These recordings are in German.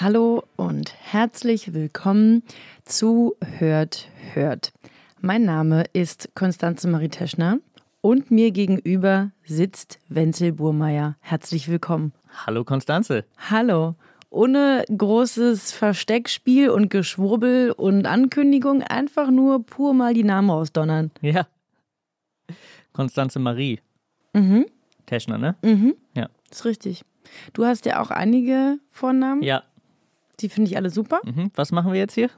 Hallo und herzlich willkommen zu Hört, Hört. Mein Name ist Konstanze Marie Teschner und mir gegenüber sitzt Wenzel Burmeier. Herzlich willkommen. Hallo Konstanze. Hallo. Ohne großes Versteckspiel und Geschwurbel und Ankündigung, einfach nur pur mal die Namen ausdonnern. Ja. Konstanze Marie. Mhm, Teschner, ne? mhm, Ja. ist richtig. Du hast ja auch einige Vornamen, Ja. Die finde ich alle super. Mhm. Was machen wir jetzt hier?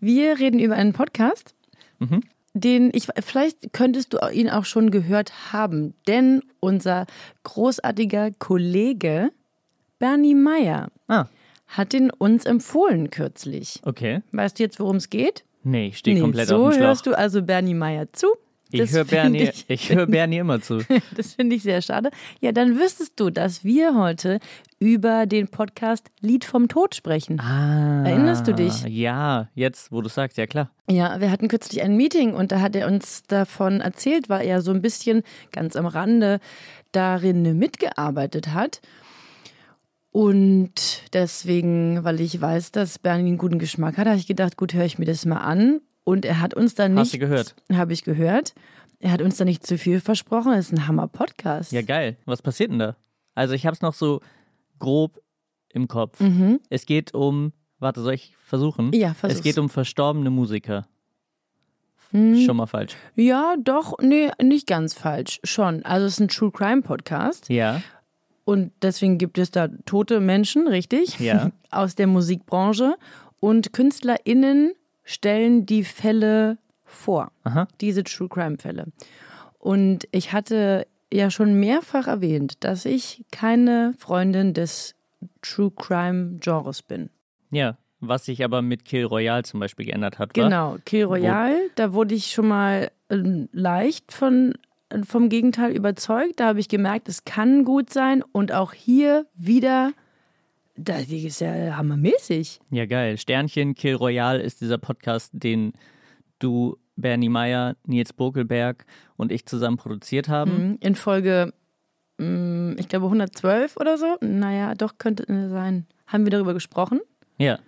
Wir reden über einen Podcast, Mhm. den ich, vielleicht könntest du ihn auch schon gehört haben, denn unser großartiger Kollege Bernie Meyer Ah, hat ihn uns empfohlen kürzlich. okay. Weißt du jetzt, worum es geht? Nee, ich stehe komplett so auf dem Schlauch. hörst du also Bernie Meyer zu. Ich höre Bernie, ich- ich höre Bernie immer zu. Das finde ich sehr schade. Ja, dann wüsstest du, dass wir heute über den Podcast Lied vom Tod sprechen. Ah. Erinnerst du dich? Ja, jetzt, wo du sagst, ja klar. Ja, wir hatten kürzlich ein Meeting und da hat er uns davon erzählt, weil er so ein bisschen ganz am Rande darin mitgearbeitet hat. Und deswegen, weil ich weiß, dass Bernie einen guten Geschmack hat, habe ich gedacht, gut, höre ich mir das mal an. Und er hat uns dann nicht. Hast du gehört? Habe ich gehört. Er hat uns da nicht zu viel versprochen. Das ist ein Hammer-Podcast. Ja, geil. Was passiert denn da? Also ich habe es noch so grob im Kopf. Mhm. Es geht um, warte, soll ich versuchen? Ja, versuch's. Es geht um verstorbene Musiker. Hm. Schon mal falsch. Ja, doch, nee, nicht ganz falsch. Schon. Also es ist ein True Crime Podcast. Ja, Und deswegen gibt es da tote Menschen, richtig? Ja. Aus der Musikbranche. Und KünstlerInnen stellen die Fälle vor. Aha. Diese True Crime Fälle. Und ich hatte ja schon mehrfach erwähnt, dass ich keine Freundin des True Crime Genres bin. ja. Was sich aber mit Kill Royale zum Beispiel geändert hat? Genau, Kill Royale, da wurde ich schon mal äh, leicht von, vom Gegenteil überzeugt. Da habe ich gemerkt, es kann gut sein. Und auch hier wieder, das ist ja hammermäßig. Ja, geil. Sternchen Kill Royale ist dieser Podcast, den du, Bernie Meyer, Nils Bokelberg und ich zusammen produziert haben. Mhm. In Folge, mm, ich glaube 112 oder so. Naja, doch könnte äh, sein. Haben wir darüber gesprochen? Ja,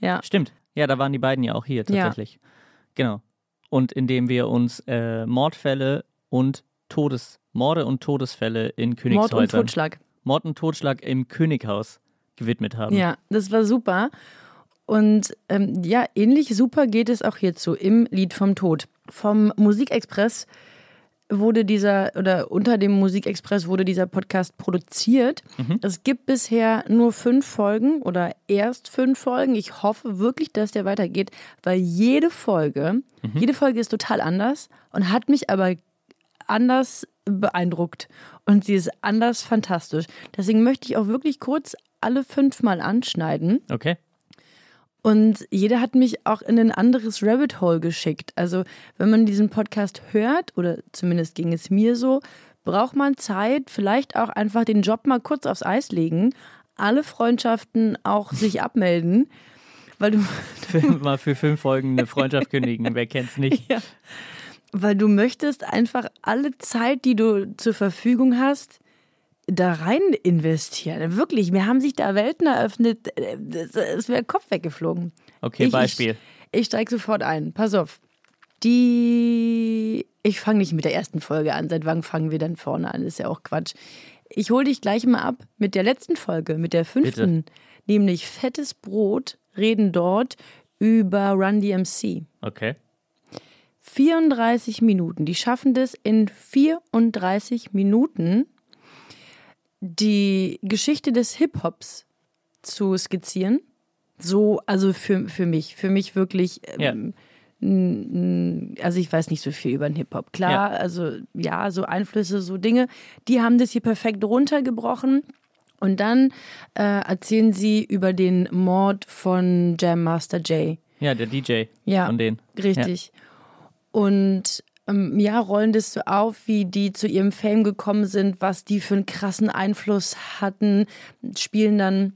Ja. stimmt. Ja, da waren die beiden ja auch hier Ja. tatsächlich. Genau. Und indem wir uns äh, Mordfälle und Todes Morde und Todesfälle in Mord Königshäusern, und Totschlag. Mord und Totschlag im Könighaus gewidmet haben. Ja, das war super. Und ähm, ja, ähnlich super geht es auch hierzu im Lied vom Tod. Vom Musikexpress wurde dieser, oder unter dem Musikexpress wurde dieser Podcast produziert. Es gibt bisher nur fünf Folgen oder erst fünf Folgen. Ich hoffe wirklich, dass der weitergeht, weil jede Folge, jede Folge ist total anders und hat mich aber anders beeindruckt und sie ist anders fantastisch. Deswegen möchte ich auch wirklich kurz alle fünf mal anschneiden. Okay. Und jeder hat mich auch in ein anderes Rabbit Hole geschickt. Also wenn man diesen Podcast hört, oder zumindest ging es mir so, braucht man Zeit, vielleicht auch einfach den Job mal kurz aufs Eis legen, alle Freundschaften auch sich abmelden, weil du, mal für fünf Folgen eine Freundschaft kündigen, wer kennt's nicht? ja, weil du möchtest einfach alle Zeit, die du zur Verfügung hast, da rein investieren. Wirklich, mir haben sich da Welten eröffnet, es wäre Kopf weggeflogen. Okay, Ich- Beispiel. Ich, ich steige sofort ein. Pass auf. Die. Ich fange nicht mit der ersten Folge an. Seit wann fangen wir dann vorne an? Ist ja auch Quatsch. Ich hole dich gleich mal ab mit der letzten Folge, mit der fünften. Nämlich Fettes Brot reden dort über Run DMC. Okay. 34 Minuten. Die schaffen das in 34 Minuten, die Geschichte des Hip-Hops zu skizzieren. So, also für, für mich, für mich wirklich, ähm, n- also ich weiß nicht so viel über den Hip-Hop. Klar, Ja. also ja, so Einflüsse, so Dinge, die haben das hier perfekt runtergebrochen. Und dann äh, erzählen sie über den Mord von Jam Master Jay. Ja, der DJ Ja, von denen. Richtig. Und ähm, ja, rollen das so auf, wie die zu ihrem Fame gekommen sind, was die für einen krassen Einfluss hatten, spielen dann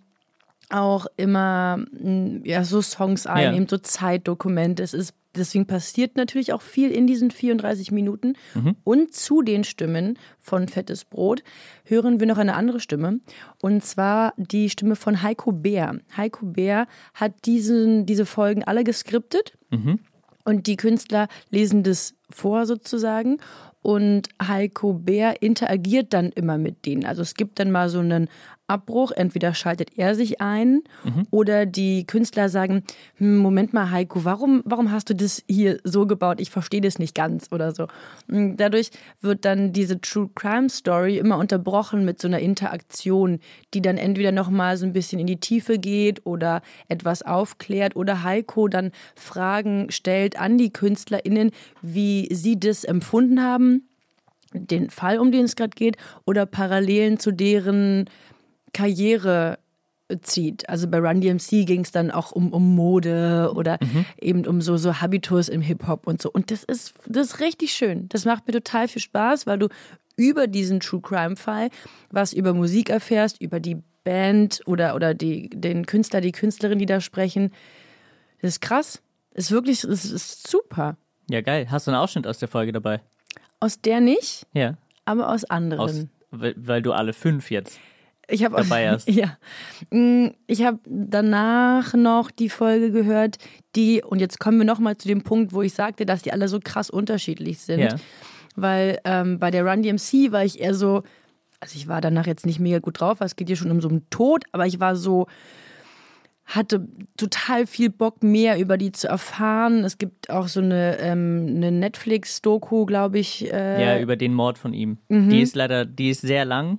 auch immer mm, ja, so Songs ein, Ja. eben so Zeitdokumente. Es ist Deswegen passiert natürlich auch viel in diesen 34 Minuten. Und zu den Stimmen von Fettes Brot hören wir noch eine andere Stimme. Und zwar die Stimme von Heiko Bär. Heiko Bär hat diesen, diese Folgen alle geskriptet. Und die Künstler lesen das vor sozusagen. Und Heiko Bär interagiert dann immer mit denen. Also es gibt dann mal so einen Abbruch. Entweder schaltet er sich ein oder die Künstler sagen, hm, Moment mal Heiko, warum, warum hast du das hier so gebaut? Ich verstehe das nicht ganz oder so. Und Dadurch wird dann diese True Crime Story immer unterbrochen mit so einer Interaktion, die dann entweder nochmal so ein bisschen in die Tiefe geht oder etwas aufklärt oder Heiko dann Fragen stellt an die KünstlerInnen, wie sie das empfunden haben, den Fall, um den es gerade geht, oder Parallelen zu deren Karriere zieht. Also bei Run DMC ging es dann auch um, um Mode oder eben um so, so Habitus im Hip-Hop und so. Und das ist, das ist richtig schön. Das macht mir total viel Spaß, weil du über diesen True Crime-Fall was über Musik erfährst, über die Band oder, oder die, den Künstler, die Künstlerin, die da sprechen. Das ist krass. Das ist wirklich, das ist super. Ja, geil. Hast du einen Ausschnitt aus der Folge dabei? Aus der nicht, Ja. aber aus anderen. Aus, weil, weil du alle fünf jetzt. Ich habe dabei hast. Ja. Mm, Ich habe danach noch die Folge gehört, die, und jetzt kommen wir nochmal zu dem Punkt, wo ich sagte, dass die alle so krass unterschiedlich sind. Ja. Weil ähm, bei der Run DMC war ich eher so, also ich war danach jetzt nicht mega gut drauf, weil es geht hier schon um so einen Tod, aber ich war so, hatte total viel Bock, mehr über die zu erfahren. Es gibt auch so eine, ähm, eine Netflix-Doku, glaube ich. Äh, Ja, über den Mord von ihm. Mhm. Die ist leider, die ist sehr lang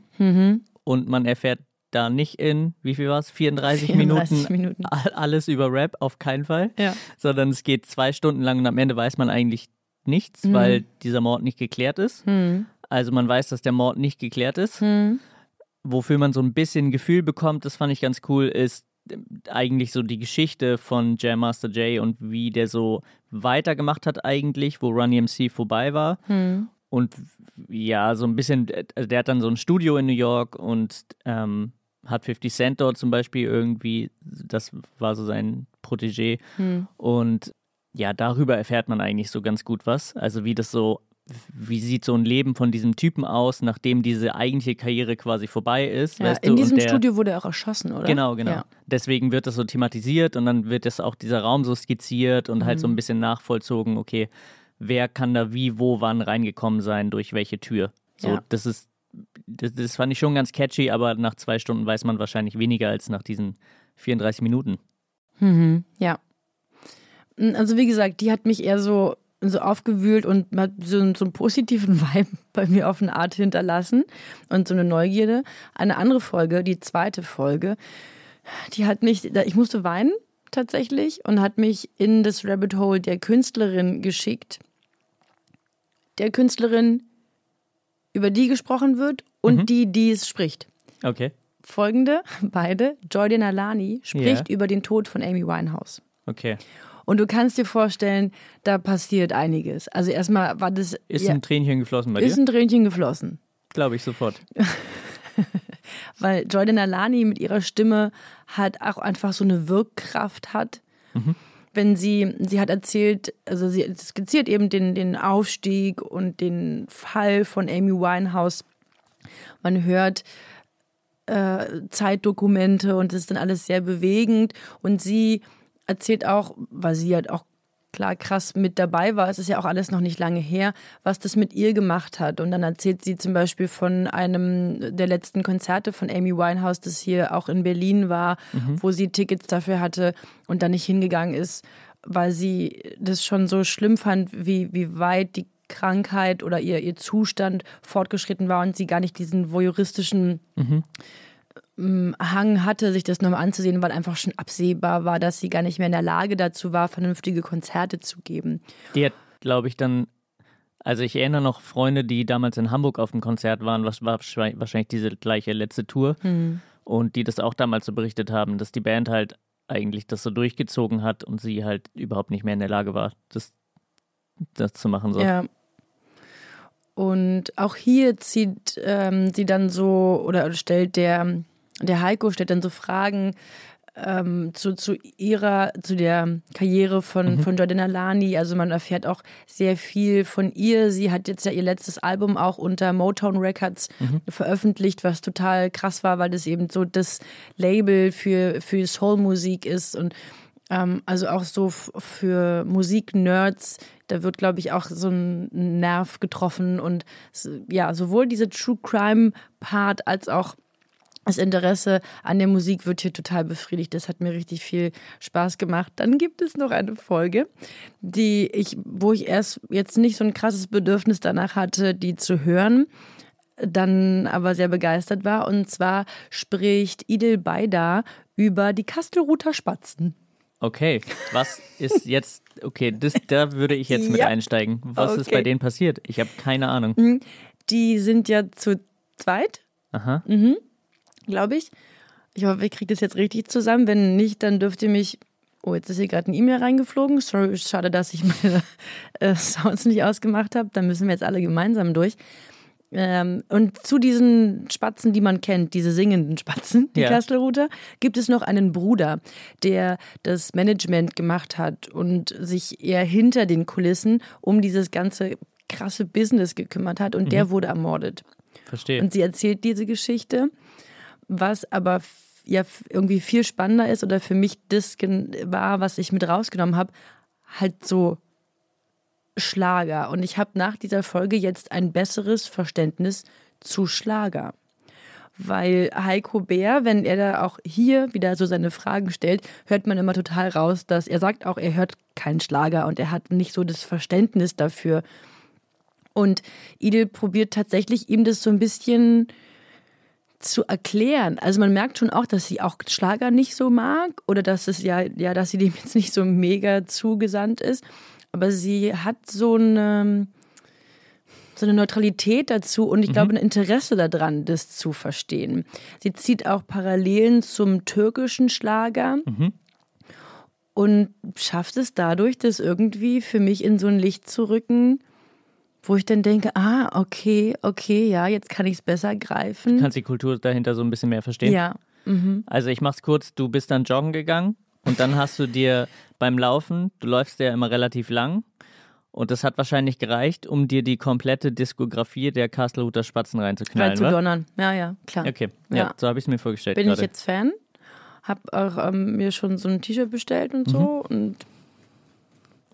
und man erfährt da nicht in, wie viel war es, 34, 34 Minuten, Minuten. all- alles über Rap, auf keinen Fall. Ja. Sondern es geht zwei Stunden lang und am Ende weiß man eigentlich nichts, Mhm. weil dieser Mord nicht geklärt ist. Also man weiß, dass der Mord nicht geklärt ist. Mhm. Wofür man so ein bisschen Gefühl bekommt, das fand ich ganz cool, ist eigentlich so die Geschichte von Jam Master Jay und wie der so weitergemacht hat eigentlich, wo Run EMC vorbei war. Und ja, so ein bisschen, also der hat dann so ein Studio in New York und ähm, hat 50 Cent dort zum Beispiel irgendwie, das war so sein Protégé. Und ja, darüber erfährt man eigentlich so ganz gut was. Also wie das so, wie sieht so ein Leben von diesem Typen aus, nachdem diese eigentliche Karriere quasi vorbei ist. Ja, in diesem der, Studio wurde er auch erschossen, oder? Genau, genau. Ja. Deswegen wird das so thematisiert und dann wird das auch dieser Raum so skizziert und halt so Mhm. ein bisschen nachvollzogen, okay, wer kann da wie, wo, wann reingekommen sein, durch welche Tür. So, Ja. das ist, das, das fand ich schon ganz catchy, aber nach zwei Stunden weiß man wahrscheinlich weniger als nach diesen 34 Minuten. Mhm, ja. Also wie gesagt, die hat mich eher so, so aufgewühlt und hat so, so einen positiven Vibe bei mir auf eine Art hinterlassen und so eine Neugierde. Eine andere Folge, die zweite Folge, die hat mich, ich musste weinen tatsächlich und hat mich in das Rabbit Hole der Künstlerin geschickt. Der Künstlerin, über die gesprochen wird und die, die es spricht. Okay, Folgende, beide, Jordan Alani spricht Ja. über den Tod von Amy Winehouse. okay. Und du kannst dir vorstellen, da passiert einiges. Also erstmal war das Ist ja, ein Tränchen geflossen bei ist dir? ein Tränchen geflossen, Glaube ich sofort. weil Jordan Alani mit ihrer Stimme halt auch einfach so eine Wirkkraft hat. Wenn sie, sie hat erzählt, also sie skizziert eben den, den Aufstieg und den Fall von Amy Winehouse. Man hört äh, Zeitdokumente und es ist dann alles sehr bewegend. Und sie erzählt auch, weil sie halt auch klar krass mit dabei war, es ist ja auch alles noch nicht lange her, was das mit ihr gemacht hat. Und dann erzählt sie zum Beispiel von einem der letzten Konzerte von Amy Winehouse, das hier auch in Berlin war, wo sie Tickets dafür hatte und dann nicht hingegangen ist, weil sie das schon so schlimm fand, wie, wie weit die Krankheit oder ihr, ihr Zustand fortgeschritten war und sie gar nicht diesen voyeuristischen ähm, Hang hatte, sich das nochmal anzusehen, weil einfach schon absehbar war, dass sie gar nicht mehr in der Lage dazu war, vernünftige Konzerte zu geben. Die hat, glaube ich, dann, also ich erinnere noch Freunde, die damals in Hamburg auf dem Konzert waren, was war wahrscheinlich diese gleiche letzte Tour. und die das auch damals so berichtet haben, dass die Band halt eigentlich das so durchgezogen hat und sie halt überhaupt nicht mehr in der Lage war, das, das zu machen. So. Ja. Und auch hier zieht ähm, sie dann so oder stellt der, der Heiko stellt dann so Fragen, ähm, zu, zu ihrer, zu der Karriere von, mhm. von Jordana Lani. Also man erfährt auch sehr viel von ihr. Sie hat jetzt ja ihr letztes Album auch unter Motown Records mhm. veröffentlicht, was total krass war, weil das eben so das Label für, für Soul-Musik ist und ähm, also auch so für Musik-Nerds, da wird, glaube ich, auch so ein Nerv getroffen und ja, sowohl diese True Crime-Part als auch das Interesse an der Musik wird hier total befriedigt. Das hat mir richtig viel Spaß gemacht. Dann gibt es noch eine Folge, die ich, wo ich erst jetzt nicht so ein krasses Bedürfnis danach hatte, die zu hören, dann aber sehr begeistert war. Und zwar spricht Idil Beida über die Kastelruther Spatzen. Okay, was ist jetzt, okay, das, da würde ich jetzt mit ja. einsteigen. Was okay. ist bei denen passiert? Ich habe keine Ahnung. Mhm. Die sind ja zu zweit. Aha. Mhm glaube ich. Ich hoffe, ich kriege das jetzt richtig zusammen. Wenn nicht, dann dürft ihr mich. Oh, jetzt ist hier gerade eine E-Mail reingeflogen. Sorry, schade, dass ich meine äh, Sounds nicht ausgemacht habe. Da müssen wir jetzt alle gemeinsam durch. Ähm, und zu diesen Spatzen, die man kennt, diese singenden Spatzen, die ja. Kastelruther, gibt es noch einen Bruder, der das Management gemacht hat und sich eher hinter den Kulissen um dieses ganze krasse Business gekümmert hat und mhm. der wurde ermordet. Verstehe. Und sie erzählt diese Geschichte was aber ja irgendwie viel spannender ist oder für mich das war, was ich mit rausgenommen habe, halt so Schlager. Und ich habe nach dieser Folge jetzt ein besseres Verständnis zu Schlager. Weil Heiko Bär, wenn er da auch hier wieder so seine Fragen stellt, hört man immer total raus, dass er sagt auch, er hört keinen Schlager und er hat nicht so das Verständnis dafür. Und Idil probiert tatsächlich ihm das so ein bisschen zu erklären. Also man merkt schon auch, dass sie auch Schlager nicht so mag oder dass es ja, ja, dass sie dem jetzt nicht so mega zugesandt ist. Aber sie hat so eine, so eine Neutralität dazu und ich mhm. glaube ein Interesse daran, das zu verstehen. Sie zieht auch Parallelen zum türkischen Schlager. Mhm. Und schafft es dadurch, das irgendwie für mich in so ein Licht zu rücken, wo ich dann denke, ah, okay, okay, ja, jetzt kann ich es besser greifen. Du kannst die Kultur dahinter so ein bisschen mehr verstehen. Ja. Mhm. Also ich mach's kurz, du bist dann joggen gegangen und dann hast du dir beim Laufen, du läufst ja immer relativ lang und das hat wahrscheinlich gereicht, um dir die komplette Diskografie der Kastelhuter Spatzen reinzuknallen. Reinzudonnern, ja, ja, klar. Okay, ja, ja. so habe ich es mir vorgestellt. Bin gerade. ich jetzt Fan, habe auch ähm, mir schon so ein T-Shirt bestellt und so mhm. und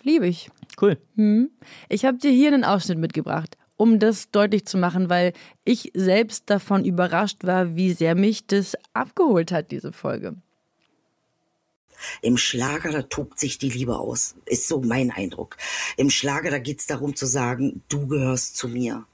liebe ich. Cool. Hm. Ich habe dir hier einen Ausschnitt mitgebracht, um das deutlich zu machen, weil ich selbst davon überrascht war, wie sehr mich das abgeholt hat, diese Folge. Im Schlager, da tobt sich die Liebe aus. Ist so mein Eindruck. Im Schlager, da geht es darum zu sagen, du gehörst zu mir.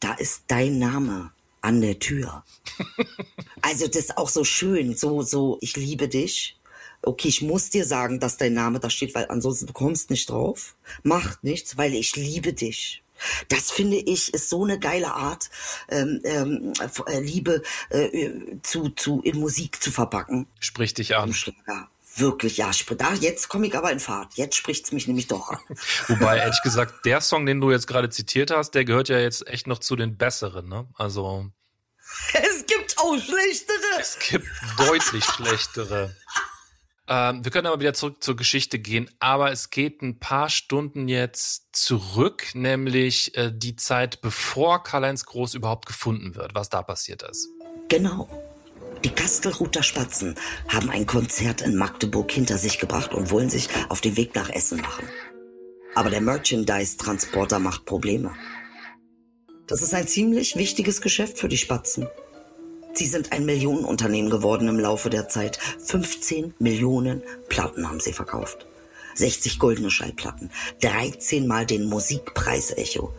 Da ist dein Name an der Tür. also das ist auch so schön, so, so, ich liebe dich okay, ich muss dir sagen, dass dein Name da steht, weil ansonsten du kommst nicht drauf. Macht nichts, weil ich liebe dich. Das finde ich ist so eine geile Art, ähm, ähm, äh, Liebe äh, zu, zu in Musik zu verpacken. Sprich dich an. Ja, wirklich, ja. Da, jetzt komme ich aber in Fahrt. Jetzt spricht's mich nämlich doch an. Wobei, ehrlich gesagt, der Song, den du jetzt gerade zitiert hast, der gehört ja jetzt echt noch zu den besseren, ne? Also. Es gibt auch schlechtere. Es gibt deutlich schlechtere. Ähm, wir können aber wieder zurück zur Geschichte gehen, aber es geht ein paar Stunden jetzt zurück, nämlich äh, die Zeit, bevor Karl-Heinz Groß überhaupt gefunden wird, was da passiert ist. Genau. Die Kastelruther Spatzen haben ein Konzert in Magdeburg hinter sich gebracht und wollen sich auf den Weg nach Essen machen. Aber der Merchandise-Transporter macht Probleme. Das ist ein ziemlich wichtiges Geschäft für die Spatzen. Sie sind ein Millionenunternehmen geworden im Laufe der Zeit. 15 Millionen Platten haben sie verkauft. 60 goldene Schallplatten, 13 Mal den Musikpreis Echo.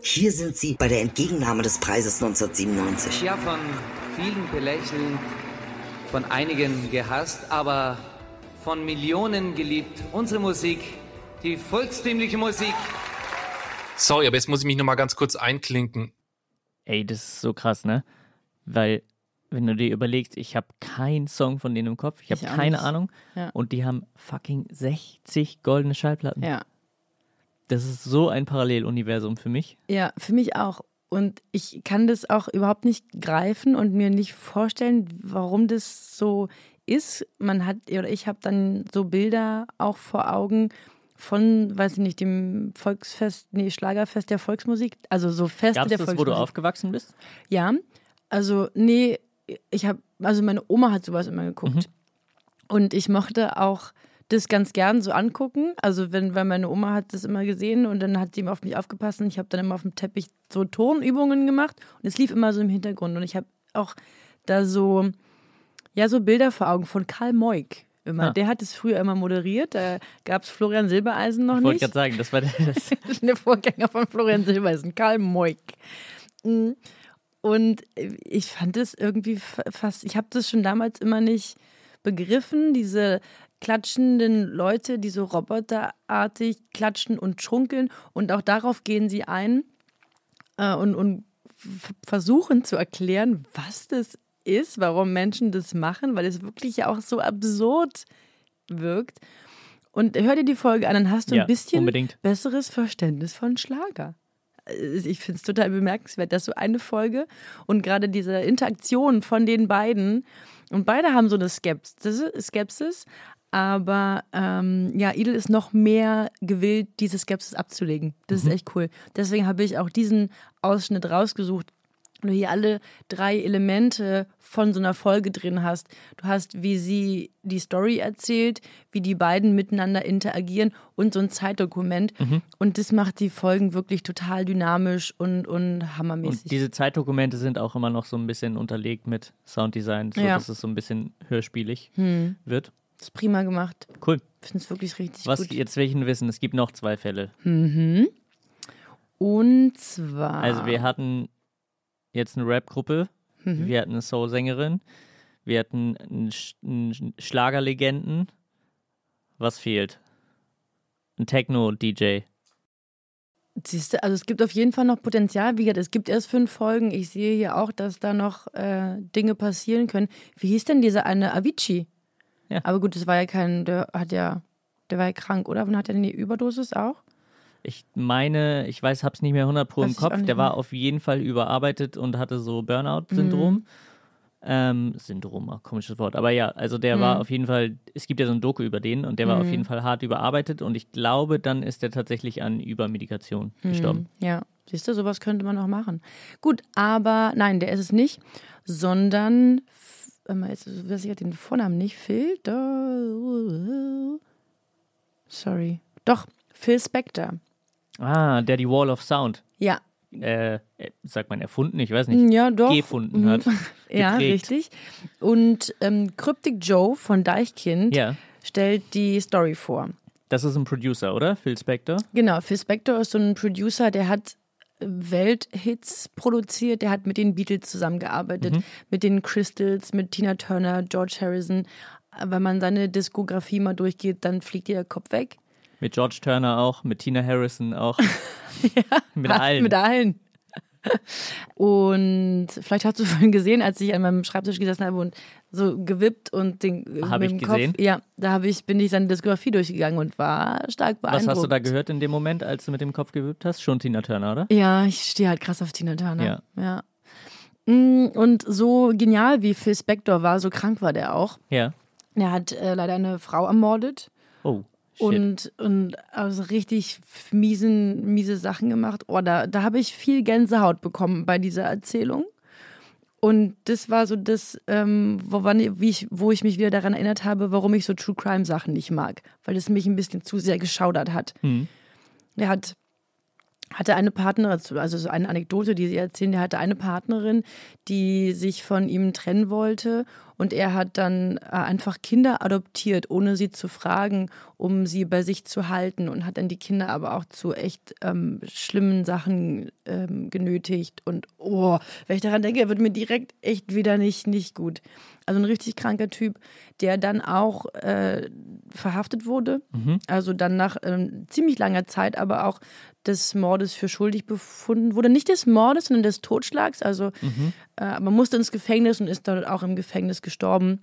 Hier sind sie bei der Entgegennahme des Preises 1997. Ja, von vielen belächelt, von einigen gehasst, aber von Millionen geliebt. Unsere Musik, die volkstümliche Musik. Sorry, aber jetzt muss ich mich noch mal ganz kurz einklinken. Ey, das ist so krass, ne? Weil wenn du dir überlegst, ich habe keinen Song von denen im Kopf, ich habe keine nicht. Ahnung. Ja. Und die haben fucking 60 goldene Schallplatten. Ja. Das ist so ein Paralleluniversum für mich. Ja, für mich auch. Und ich kann das auch überhaupt nicht greifen und mir nicht vorstellen, warum das so ist. Man hat, oder ich habe dann so Bilder auch vor Augen von, weiß ich nicht, dem Volksfest, nee, Schlagerfest der Volksmusik, also so Feste Gab es der das, wo Volksmusik. du aufgewachsen bist? Ja, also nee, ich habe, also meine Oma hat sowas immer geguckt. Und ich mochte auch das ganz gern so angucken. Also wenn, weil meine Oma hat das immer gesehen und dann hat sie immer auf mich aufgepasst und ich habe dann immer auf dem Teppich so Tonübungen gemacht und es lief immer so im Hintergrund. Und ich habe auch da so, ja, so Bilder vor Augen von Karl Moik. Immer. Ah. Der hat es früher immer moderiert. Da gab es Florian Silbereisen noch Ich wollte nicht. gerade sagen, das war das. der Vorgänger von Florian Silbereisen, Karl Moik. Und ich fand es irgendwie fa- fast, ich habe das schon damals immer nicht begriffen, diese klatschenden Leute, die so roboterartig klatschen und schunkeln. Und auch darauf gehen sie ein äh, und, und versuchen zu erklären, was das ist, warum Menschen das machen, weil es wirklich ja auch so absurd wirkt. Und hör dir die Folge an, dann hast du Ja, ein bisschen unbedingt. besseres Verständnis von Schlager. Äh, Ich finde es total bemerkenswert, dass so eine Folge und gerade diese Interaktion von den beiden und beide haben so eine Skepsis, Skepsis aber ähm, ja, Idel ist noch mehr gewillt, diese Skepsis abzulegen. Das ist echt cool. Deswegen habe ich auch diesen Ausschnitt rausgesucht, du hier alle drei Elemente von so einer Folge drin hast. Du hast, wie sie die Story erzählt, wie die beiden miteinander interagieren und so ein Zeitdokument. Und das macht die Folgen wirklich total dynamisch und, und hammermäßig. Und diese Zeitdokumente sind auch immer noch so ein bisschen unterlegt mit Sounddesign, so Ja. Hm. dass es so ein bisschen hörspielig wird. das ist prima gemacht. Cool. Ich finde es wirklich richtig Was gut. jetzt welchen wissen, es gibt noch zwei Fälle. Und zwar. Also wir hatten jetzt eine Rap-Gruppe, Mhm. wir hatten eine Soul-Sängerin, wir hatten einen, Sch einen Schlagerlegenden. Was fehlt? Ein Techno-DJ. Siehst du, also es gibt auf jeden Fall noch Potenzial. Wie gesagt, es gibt erst fünf Folgen. Ich sehe hier auch, dass da noch äh, Dinge passieren können. Wie hieß denn dieser eine Avicii? Ja. Aber gut, das war ja kein, der hat ja, der war ja krank, oder? Wann hat er denn die Überdosis auch? Ich meine, ich weiß, hab's nicht mehr 100 pro im auch Kopf. Der war mehr. auf jeden Fall überarbeitet und hatte so Burnout-Syndrom. Mhm. Ähm, Syndrom, ach, komisches Wort. Aber ja, also der Mhm. war auf jeden Fall, es gibt ja so ein Doku über den und der war auf jeden Fall hart überarbeitet und ich glaube, dann ist er tatsächlich an Übermedikation gestorben. Hm, Ja, siehst du, sowas könnte man auch machen. Gut, aber nein, der ist es nicht, sondern, jetzt weiß ich ja den Vornamen nicht, Phil, sorry, doch, Phil Spector. Ah, der die Wall of Sound, Ja, äh, äh, sagt man erfunden, ich weiß nicht, ja, doch. gefunden hat. Ja, richtig. Und ähm, Cryptic Joe von Deichkind Ja, stellt die Story vor. das ist ein Producer, oder? Phil Spector? Genau, Phil Spector ist so ein Producer, der hat Welthits produziert, der hat mit den Beatles zusammengearbeitet, mit den Crystals, mit Tina Turner, George Harrison. Wenn man seine Diskografie mal durchgeht, dann fliegt dir der Kopf weg. Mit George Turner auch, mit Tina Harrison auch. mit allen. Mit allen. Und vielleicht hast du vorhin gesehen, als ich an meinem Schreibtisch gesessen habe und so gewippt und den Hab mit ich dem gesehen. Kopf, ja, da habe ich bin ich seine Diskografie durchgegangen und war stark beeindruckt. Was hast du da gehört in dem Moment, als du mit dem Kopf gewippt hast? Schon Tina Turner, oder? Ja, ich stehe halt krass auf Tina Turner. Ja. ja. Mm, Und so genial wie Phil Spector war, so krank war der auch. Ja. Er hat äh, leider eine Frau ermordet Oh, shit. und, und also richtig miesen, miese Sachen gemacht. Oh, da, da habe ich viel Gänsehaut bekommen bei dieser Erzählung. Und das war so das, ähm, woran, wie ich, wo ich mich wieder daran erinnert habe, warum ich so True Crime Sachen nicht mag. Weil es mich ein bisschen zu sehr geschaudert hat. Hm. Der hat hatte eine Partnerin, also so eine Anekdote, die sie erzählen, der hatte eine Partnerin, die sich von ihm trennen wollte und er hat dann äh, einfach Kinder adoptiert, ohne sie zu fragen, um sie bei sich zu halten und hat dann die Kinder aber auch zu echt ähm, schlimmen Sachen ähm, genötigt und oh, wenn ich daran denke, wird mir direkt echt wieder nicht, nicht gut. Also ein richtig kranker Typ, der dann auch äh, verhaftet wurde. Also dann nach ähm, ziemlich langer Zeit aber auch des Mordes für schuldig befunden wurde. Nicht des Mordes, sondern des Totschlags. Also äh, aber musste ins Gefängnis und ist dort auch im Gefängnis gestorben.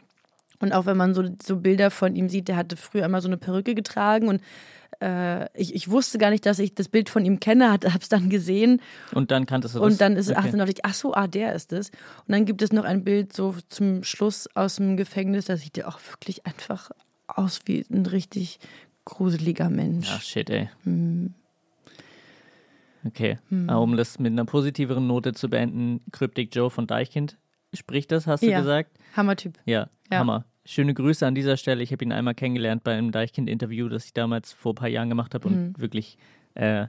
Und auch wenn man so, so Bilder von ihm sieht, der hatte früher immer so eine Perücke getragen und äh, ich, ich wusste gar nicht, dass ich das Bild von ihm kenne, habe es dann gesehen. Und dann kanntest du das? Und dann ist, okay. ach, dann dachte ich, ach so, ah, der ist es. Und dann gibt es noch ein Bild so zum Schluss aus dem Gefängnis, da sieht er auch wirklich einfach aus wie ein richtig gruseliger Mensch. Ach shit, ey. Hm. Okay. Aber um das mit einer positiveren Note zu beenden, Cryptic Joe von Deichkind spricht das, hast du Ja. gesagt? Hammertyp. Ja, Ja. Hammer. Schöne Grüße an dieser Stelle. Ich habe ihn einmal kennengelernt bei einem Deichkind-Interview, das ich damals vor ein paar Jahren gemacht habe Mhm. und wirklich äh,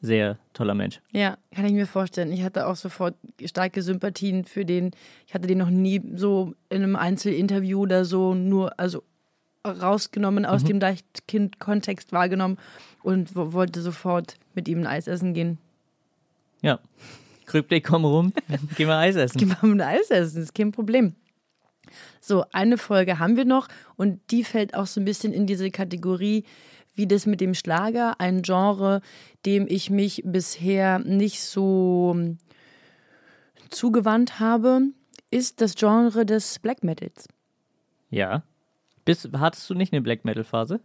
sehr toller Mensch. Ja, kann ich mir vorstellen. Ich hatte auch sofort starke Sympathien für den. Ich hatte den noch nie so in einem Einzelinterview oder so nur, also rausgenommen aus dem Deichkind-Kontext wahrgenommen und wo- wollte sofort mit ihm ein Eis essen gehen. Ja. Kryptik, komm rum, gehen wir Eis essen. Gehen wir ein Eis essen, ist kein Problem. So, eine Folge haben wir noch und die fällt auch so ein bisschen in diese Kategorie, wie das mit dem Schlager, ein Genre, dem ich mich bisher nicht so hm, zugewandt habe, ist das Genre des Black Metals. Ja. Bist, hattest du nicht eine Black Metal Phase?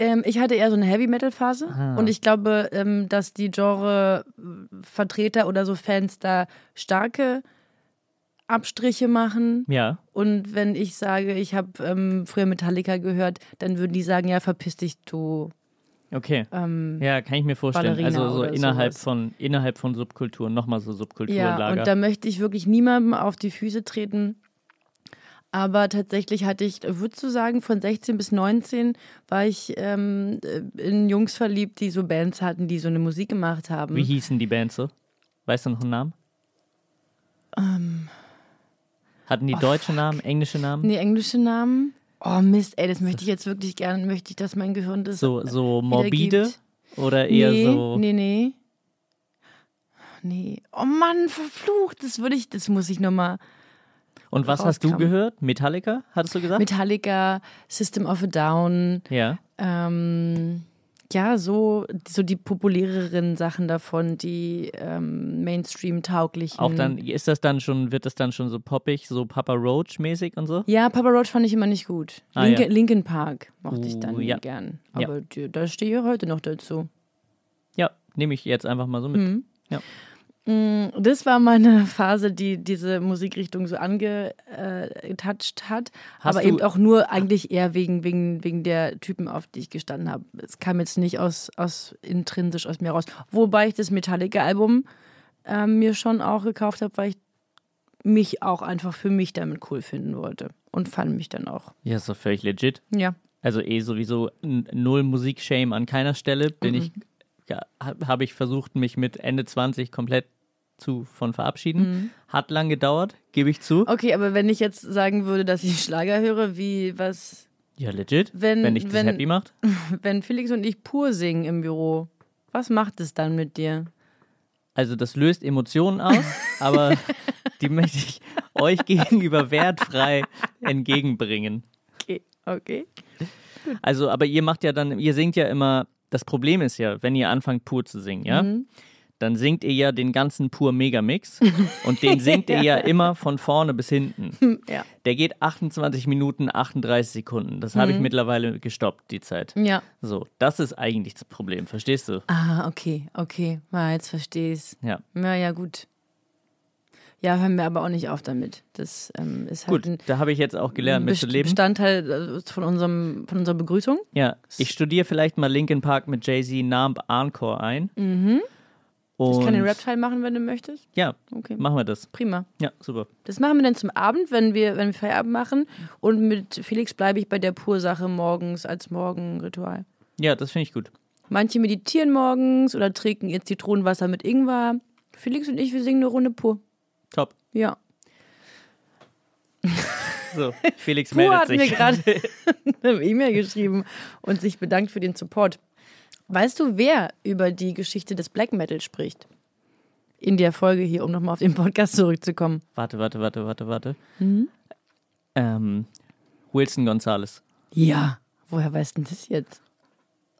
Ähm, ich hatte eher so eine Heavy Metal Phase und ich glaube, ähm, dass die Genre-Vertreter oder so Fans da starke Abstriche machen. Ja. Und wenn ich sage, ich habe ähm, früher Metallica gehört, dann würden die sagen, ja, verpiss dich, du. Okay. Ähm, Ja, kann ich mir vorstellen. Ballerina also so innerhalb sowas. von innerhalb von Subkulturen, nochmal so ja, Subkulturlager. und da möchte ich wirklich niemandem auf die Füße treten. Aber tatsächlich hatte ich, würdest du sagen, von 16 bis 19 war ich ähm, in Jungs verliebt, die so Bands hatten, die so eine Musik gemacht haben. Wie hießen die Bands so? Weißt du noch einen Namen? Hatten die deutsche Namen, englische Namen? Ähm. Oh, Nee, englische Namen. Oh Mist, ey, das möchte ich jetzt wirklich gerne, möchte ich, dass mein Gehirn das So, so morbide oder eher nee, so. Nee, nee. Nee. Oh Mann, verflucht. Das würde ich, das muss ich nochmal. Und was hast du gehört? Metallica, hattest du gesagt? Metallica, System of a Down, ja. ähm, ja, so, so die populäreren Sachen davon, die ähm, Mainstream-tauglichen. Auch dann, ist das dann schon, wird das dann schon so poppig, so Papa Roach-mäßig und so? Ja, Papa Roach fand ich immer nicht gut. Ah, Linke, ja. Linkin Park mochte ich dann Uh, ja. gern. Ja. Aber die, da stehe ich heute noch dazu. Ja, nehme ich jetzt einfach mal so mit. Mhm. Ja. Mm, Das war meine Phase, die diese Musikrichtung so angetoucht hat. Hast aber eben auch nur eigentlich eher wegen, wegen, wegen der Typen, auf die ich gestanden habe. Es kam jetzt nicht aus, aus intrinsisch aus mir raus. Wobei ich das Metallica-Album äh, mir schon auch gekauft habe, weil ich mich auch einfach für mich damit cool finden wollte. Und fand mich dann auch. Ja, ist doch völlig legit. Ja. Also eh sowieso null Musikshame an keiner Stelle. Bin ich, ja, habe hab ich versucht, mich mit Ende 20 komplett zu von verabschieden. Hat lang gedauert, gebe ich zu. Okay, aber wenn ich jetzt sagen würde, dass ich Schlager höre, wie was, Ja, legit. Wenn- wenn dich das wenn- happy macht. wenn Felix und ich pur singen im Büro, was macht es dann mit dir? Also das löst Emotionen aus, aber die möchte ich euch gegenüber wertfrei entgegenbringen. Okay, okay. Also, aber ihr macht ja dann, ihr singt ja immer, das Problem ist ja, wenn ihr anfangt pur zu singen, ja, Mhm. Dann singt ihr ja den ganzen pur Megamix und den singt ihr ja immer von vorne bis hinten. Ja. Der geht 28 Minuten, 38 Sekunden. Das habe ich Mhm. mittlerweile gestoppt, die Zeit. Ja. So, das ist eigentlich das Problem, verstehst du? Ah, okay, okay. Ja, jetzt verstehe ich's. Ja. Ja, ja, gut. Ja, hören wir aber auch nicht auf damit. Das ähm, ist halt Gut, ein da habe ich jetzt auch gelernt, mit zu leben. Bestandteil äh, von, unserem, von unserer Begrüßung. Ja, ich studiere vielleicht mal Linkin Park mit Jay-Z Namb Encore ein. Mhm. Und Ich kann den Rap-Teil machen, wenn du möchtest. Ja, Okay, machen wir das. prima. Ja, super. Das machen wir dann zum Abend, wenn wir, wenn wir Feierabend machen. Und mit Felix bleibe ich bei der Pur-Sache morgens als Morgenritual. Ja, das finde ich gut. Manche meditieren morgens oder trinken ihr Zitronenwasser mit Ingwer. Felix und ich, wir singen eine Runde Pur. Top. Ja. So, Felix Pur meldet hat mir gerade eine E-Mail geschrieben und sich bedankt für den Support. Weißt du, wer über die Geschichte des Black Metal spricht? In der Folge hier, um nochmal auf den Podcast zurückzukommen. Warte, warte, warte, warte, warte. Mhm. Ähm, Wilson Gonzalez. Ja. Woher weißt du das jetzt?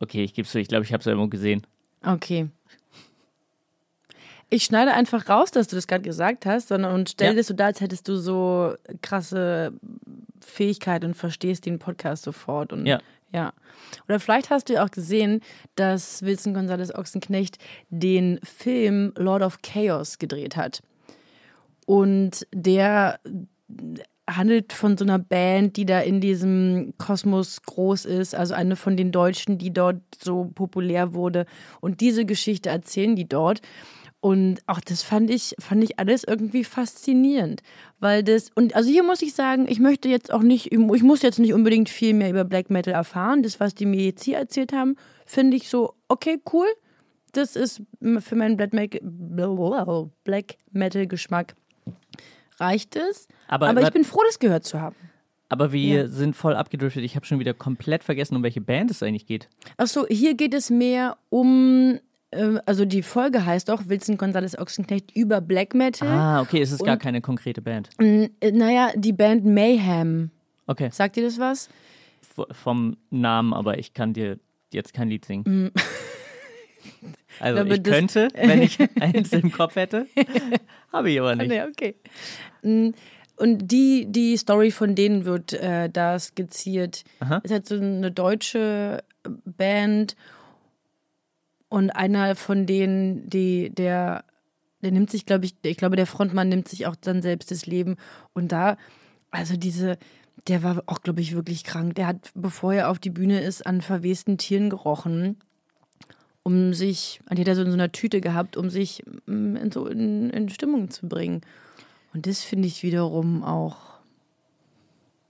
Okay, ich gebe es ich glaube, ich habe es irgendwo gesehen. Okay. Ich schneide einfach raus, dass du das gerade gesagt hast, sondern und stell Ja. das so dar, als hättest du so krasse Fähigkeit und verstehst den Podcast sofort. Und, Ja. Ja. Oder vielleicht hast du ja auch gesehen, dass Wilson González Ochsenknecht den Film Lord of Chaos gedreht hat. Und der handelt von so einer Band, die da in diesem Kosmos groß ist, also eine von den Deutschen, die dort so populär wurde. Und diese Geschichte erzählen die dort. Und auch das fand ich, fand ich alles irgendwie faszinierend. Weil das, und also hier muss ich sagen, ich möchte jetzt auch nicht, ich muss jetzt nicht unbedingt viel mehr über Black Metal erfahren. Das, was die mir jetzt hier erzählt haben, finde ich so, okay, cool. Das ist für meinen Black Metal- Black Metal Geschmack reicht es. Aber- Aber, ich bin froh, das gehört zu haben. Aber wir Ja. sind voll abgedriftet. Ich habe schon wieder komplett vergessen, um welche Band es eigentlich geht. Achso, hier geht es mehr um, also die Folge heißt auch Wilson González Ochsenknecht über Black Metal. Ah, okay, es ist gar keine konkrete Band. Äh, naja, die Band Mayhem. Okay, Sagt ihr das was? v- vom Namen, aber ich kann dir jetzt kein Lied singen. Also Mm. glaube, ich das- könnte, wenn ich eins im Kopf hätte, habe ich aber nicht. Nee, okay. Mm, Und die, die Story von denen wird äh, da skizziert. Aha. Es hat so eine deutsche Band und einer von denen, die, der, der nimmt sich, glaube ich, ich glaube, der Frontmann nimmt sich auch dann selbst das Leben. Und da, also diese, der war auch, glaube ich, wirklich krank. Der hat, bevor er auf die Bühne ist, an verwesten Tieren gerochen um sich, die hat er so in so einer Tüte gehabt, um sich mm, in, so in, in Stimmung zu bringen. Und das finde ich wiederum auch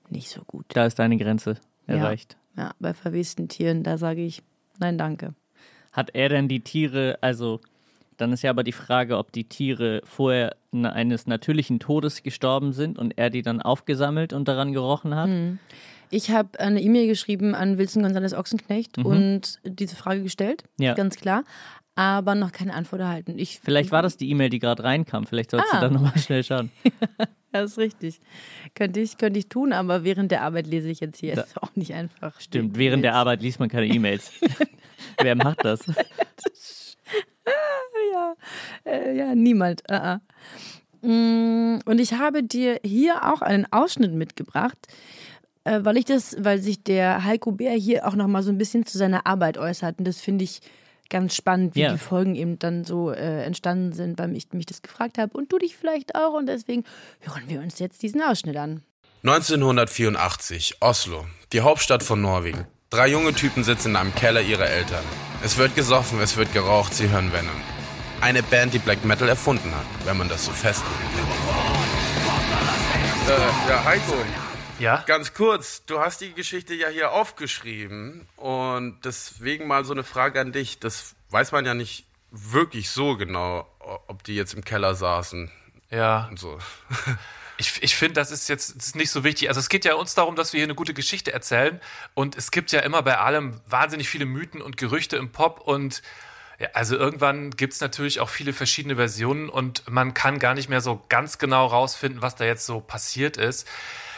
nicht so gut. Da ist deine Grenze erreicht. Ja, bei verwesten Tieren, da sage ich, nein, danke. Hat er denn die Tiere, also dann ist ja aber die Frage, ob die Tiere vorher eines natürlichen Todes gestorben sind und er die dann aufgesammelt und daran gerochen hat. Hm. Ich habe eine E-Mail geschrieben an Wilson González Ochsenknecht und diese Frage gestellt, Mhm. Ja. ganz klar, aber noch keine Antwort erhalten. Ich, Vielleicht war das die E-Mail, die gerade reinkam. Vielleicht sollst Ah. du dann nochmal schnell schauen. Das ist richtig. Könnte ich, könnte ich tun, aber während der Arbeit lese ich jetzt hier jetzt auch nicht einfach. Stimmt, während der Arbeit liest man keine E-Mails. Wer macht das? Äh, ja, niemand. Uh -uh. Und ich habe dir hier auch einen Ausschnitt mitgebracht, äh, weil ich das, weil sich der Heiko Bär hier auch noch mal so ein bisschen zu seiner Arbeit äußert. Und das finde ich ganz spannend, wie Ja. die Folgen eben dann so äh, entstanden sind, weil ich mich das gefragt habe und du dich vielleicht auch. Und deswegen hören wir uns jetzt diesen Ausschnitt an. 1984, Oslo, die Hauptstadt von Norwegen. Drei junge Typen sitzen in einem Keller ihrer Eltern. Es wird gesoffen, es wird geraucht, sie hören Venom. Eine Band, die Black Metal erfunden hat, wenn man das so festlegen kann. Äh, ja, Heiko, Ja? ganz kurz, du hast die Geschichte ja hier aufgeschrieben und deswegen mal so eine Frage an dich. Das weiß man ja nicht wirklich so genau, ob die jetzt im Keller saßen Ja. und so. Ich, ich finde, das ist jetzt das ist nicht so wichtig. Also es geht ja uns darum, dass wir hier eine gute Geschichte erzählen. Und es gibt ja immer bei allem wahnsinnig viele Mythen und Gerüchte im Pop. Und ja, also irgendwann gibt es natürlich auch viele verschiedene Versionen und man kann gar nicht mehr so ganz genau rausfinden, was da jetzt so passiert ist.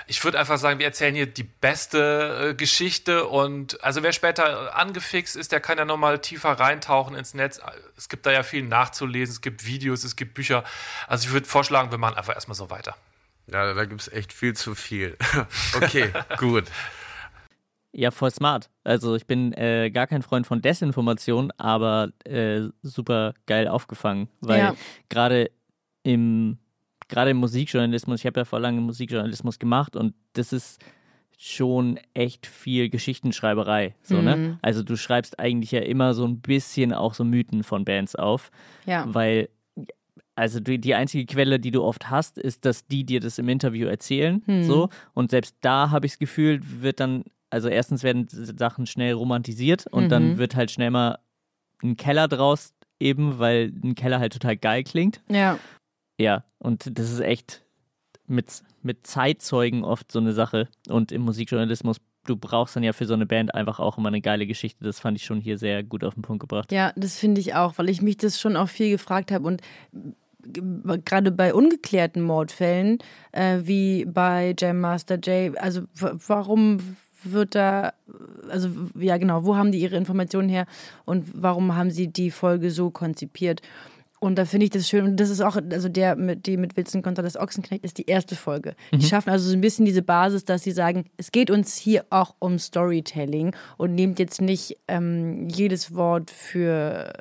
Ich würde einfach sagen, wir erzählen hier die beste äh, Geschichte und also wer später angefixt ist, der kann ja nochmal tiefer reintauchen ins Netz. Es gibt da ja viel nachzulesen, es gibt Videos, es gibt Bücher. Also ich würde vorschlagen, wir machen einfach erstmal so weiter. Ja, da gibt's echt viel zu viel. Okay, gut. Ja, voll smart. Also ich bin äh, gar kein Freund von Desinformation, aber äh, super geil aufgefangen. Weil Ja. gerade im, gerade im Musikjournalismus, ich habe ja vor langem Musikjournalismus gemacht und das ist schon echt viel Geschichtenschreiberei. So, ne? Also du schreibst eigentlich ja immer so ein bisschen auch so Mythen von Bands auf. Ja. Weil, also die, die einzige Quelle, die du oft hast, ist, dass die dir das im Interview erzählen. So. Und selbst da habe ich das Gefühl, wird dann, also erstens werden Sachen schnell romantisiert und dann wird halt schnell mal ein Keller draus, eben, weil ein Keller halt total geil klingt. Ja. Ja, und das ist echt mit, mit Zeitzeugen oft so eine Sache. Und im Musikjournalismus, du brauchst dann ja für so eine Band einfach auch immer eine geile Geschichte. Das fand ich schon hier sehr gut auf den Punkt gebracht. Ja, das finde ich auch, weil ich mich das schon auch viel gefragt habe und gerade bei ungeklärten Mordfällen, äh, wie bei Jam Master Jay, also warum wird da, also ja genau, wo haben die ihre Informationen her und warum haben sie die Folge so konzipiert? Und da finde ich das schön. Und das ist auch, also der mit, die mit Vincent Gonzalez Ochsenknecht ist die erste Folge. Die schaffen also so ein bisschen diese Basis, dass sie sagen, es geht uns hier auch um Storytelling und nehmt jetzt nicht ähm, jedes Wort für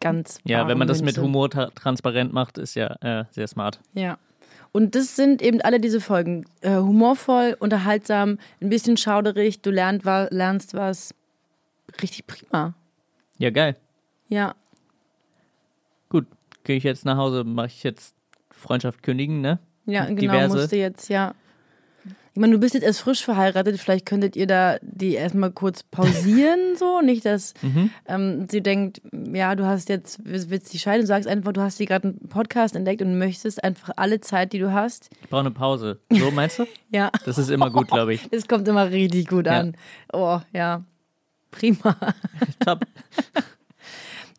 ganz. Ja, wenn man das mit Münze. Humor tra transparent macht, ist ja äh, sehr smart. Ja. Und das sind eben alle diese Folgen. Äh, humorvoll, unterhaltsam, ein bisschen schauderig, du lernt, wa lernst was. Richtig prima. Ja, geil. Ja. Gut, gehe ich jetzt nach Hause, mache ich jetzt Freundschaft kündigen, ne? Ja, genau, Diverse. musste jetzt, ja. Ich meine, du bist jetzt erst frisch verheiratet, vielleicht könntet ihr da die erstmal kurz pausieren, so. Nicht, dass Mhm. ähm, sie denkt, ja, du hast jetzt, willst die scheiden, du sagst einfach, du hast hier gerade einen Podcast entdeckt und möchtest einfach alle Zeit, die du hast. Ich brauche eine Pause. So meinst du? Ja, Das ist immer gut, glaube ich. es kommt immer richtig gut Ja. an. Oh, ja. Prima. Top.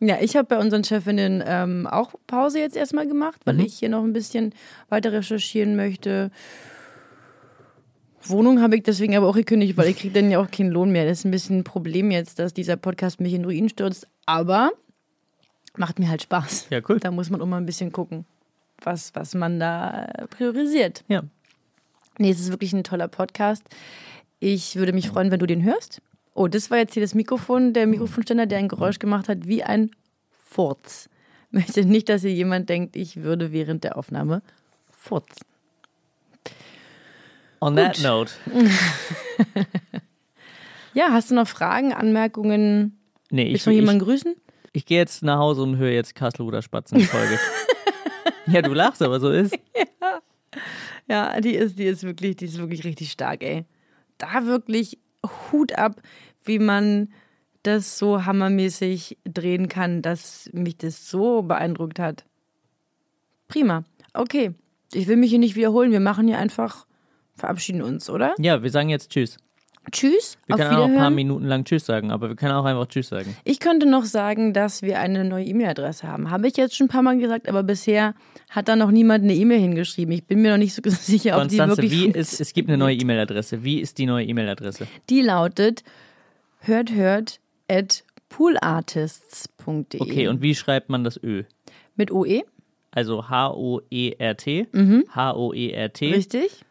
Ja, ich habe bei unseren Chefinnen ähm, auch Pause jetzt erstmal gemacht, weil Mhm. ich hier noch ein bisschen weiter recherchieren möchte. Wohnung habe ich deswegen aber auch gekündigt, weil ich kriege dann ja auch keinen Lohn mehr. Das ist ein bisschen ein Problem jetzt, dass dieser Podcast mich in Ruin stürzt. Aber macht mir halt Spaß. Ja, cool. Da muss man auch mal ein bisschen gucken, was, was man da priorisiert. Ja. Nee, es ist wirklich ein toller Podcast. Ich würde mich freuen, wenn du den hörst. Oh, das war jetzt hier das Mikrofon, der Mikrofonständer, der ein Geräusch gemacht hat wie ein Furz. Möchte nicht, dass hier jemand denkt, ich würde während der Aufnahme furzen. On that note. Ja, hast du noch Fragen, Anmerkungen? Nee, ich, Willst du noch ich, jemanden grüßen? ich gehe jetzt nach Hause und höre jetzt Kastelruder Spatzen ja, du lachst, aber so ist. Ja, die ist, die ist wirklich, die ist wirklich richtig stark, ey. Da wirklich Hut ab, wie man das so hammermäßig drehen kann, dass mich das so beeindruckt hat. Prima. Okay. Ich will mich hier nicht wiederholen. Wir machen hier einfach, verabschieden uns, oder? Ja, wir sagen jetzt Tschüss. Tschüss. Wir können auch noch ein paar. Minuten lang Tschüss sagen, aber wir können auch einfach Tschüss sagen. Ich könnte noch sagen, dass wir eine neue E-Mail-Adresse haben. Habe ich jetzt schon ein paar Mal gesagt, aber bisher hat da noch niemand eine E-Mail hingeschrieben. Ich bin mir noch nicht so sicher, ob die Konstanze, wirklich wie ist, es gibt eine neue E-Mail-Adresse. Wie ist die neue E-Mail-Adresse? Die lautet hört hört at poolartists.de. Okay, und wie schreibt man das Ö? mit OE, Also H-O-E-R-T. H-O-E-R-T. Mhm. richtig?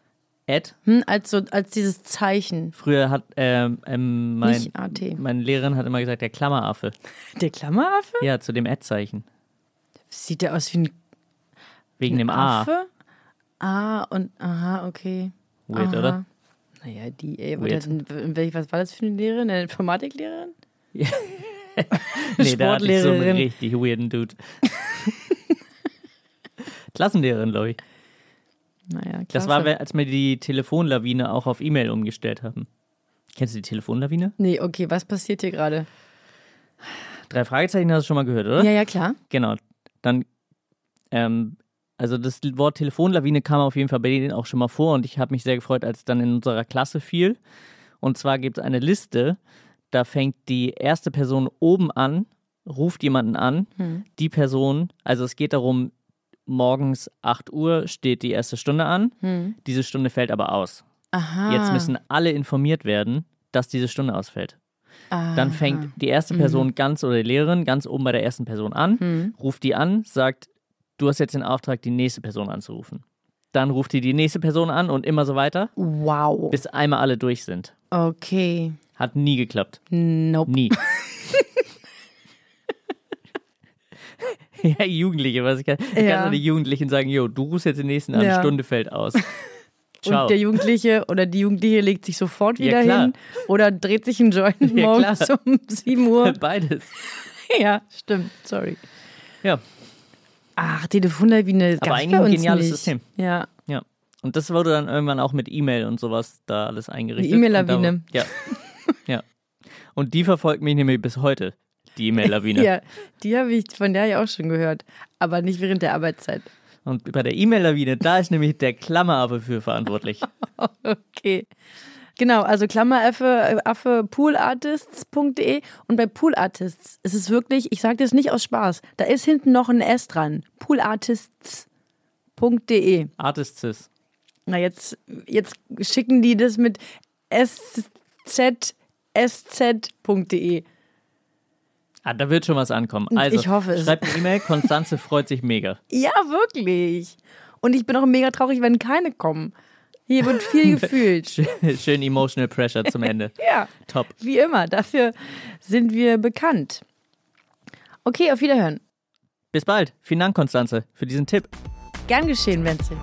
At. Hm, als, so, als dieses Zeichen. Früher hat ähm, ähm, mein, Nicht AT. meine Lehrerin hat immer gesagt, der Klammeraffe. Der Klammeraffe? Ja, zu dem Ad-Zeichen. Sieht der aus wie ein Wegen dem A. Affe? Ah, und aha, okay. Weird, aha. oder? Naja, die, ey, Weird. welch- was war das für eine Lehrerin? Eine Informatiklehrerin? Nee, da hatte ich so einen Sportlehrerin. richtig weirden Dude. Klassenlehrerin, glaube ich. Naja. Das war, als wir die Telefonlawine auch auf E-Mail umgestellt haben. Kennst du die Telefonlawine? Nee, okay, was passiert hier gerade? Drei Fragezeichen hast du schon mal gehört, oder? Ja, ja, klar. Genau. Dann, ähm, also das Wort Telefonlawine kam auf jeden Fall bei denen auch schon mal vor und ich habe mich sehr gefreut, als es dann in unserer Klasse fiel. Und zwar gibt es eine Liste, da fängt die erste Person oben an, ruft jemanden an. Die Person, also es geht darum, morgens 8 Uhr steht die erste Stunde an. Diese Stunde fällt aber aus. Aha. Jetzt müssen alle informiert werden, dass diese Stunde ausfällt. Ah. Dann fängt die erste Person ganz oder die Lehrerin ganz oben bei der ersten Person an, ruft die an, sagt, du hast jetzt den Auftrag, die nächste Person anzurufen. Dann ruft die die nächste Person an und immer so weiter, Wow. bis einmal alle durch sind. Okay. Hat nie geklappt. Nope. Nie. ja, Jugendliche, was ich kann. Ich Ja. kann nur die Jugendlichen sagen, jo, du rufst jetzt den nächsten an, Ja. Stunde fällt aus. Ciao. Und der Jugendliche oder die Jugendliche legt sich sofort Ja, wieder klar. hin oder dreht sich einen Joint Ja, morgens klar. um 7 Uhr. Beides. ja, stimmt. Sorry. Ja. Ach, Telefonlawine gab's Aber eigentlich ein geniales nicht. System. Ja. Ja. Und das wurde dann irgendwann auch mit E-Mail und sowas da alles eingerichtet. Eine E-Mail-Lawine. Ja. ja. Und die verfolgt mich nämlich bis heute, die E-Mail-Lawine. Ja, die habe ich von der ja auch schon gehört. Aber nicht während der Arbeitszeit. Und bei der E-Mail-Lawine, da ist nämlich der Klammeraffe für verantwortlich. Okay. Genau, also Klammeraffe, Affe, poolartists.de und bei Poolartists ist es wirklich, ich sage das nicht aus Spaß, da ist hinten noch ein S dran. Poolartists.de. Artists. Na, jetzt, jetzt schicken die das mit sz, sz.de. Ah, da wird schon was ankommen. Also, Ich hoffe es. schreibt eine E-Mail. Konstanze freut sich mega. Ja, wirklich. Und ich bin auch mega traurig, wenn keine kommen. Hier wird viel gefühlt. Schön emotional pressure zum Ende. Ja, Top. wie immer. Dafür sind wir bekannt. Okay, auf Wiederhören. Bis bald. Vielen Dank, Konstanze, für diesen Tipp. Gern geschehen, Wenzel.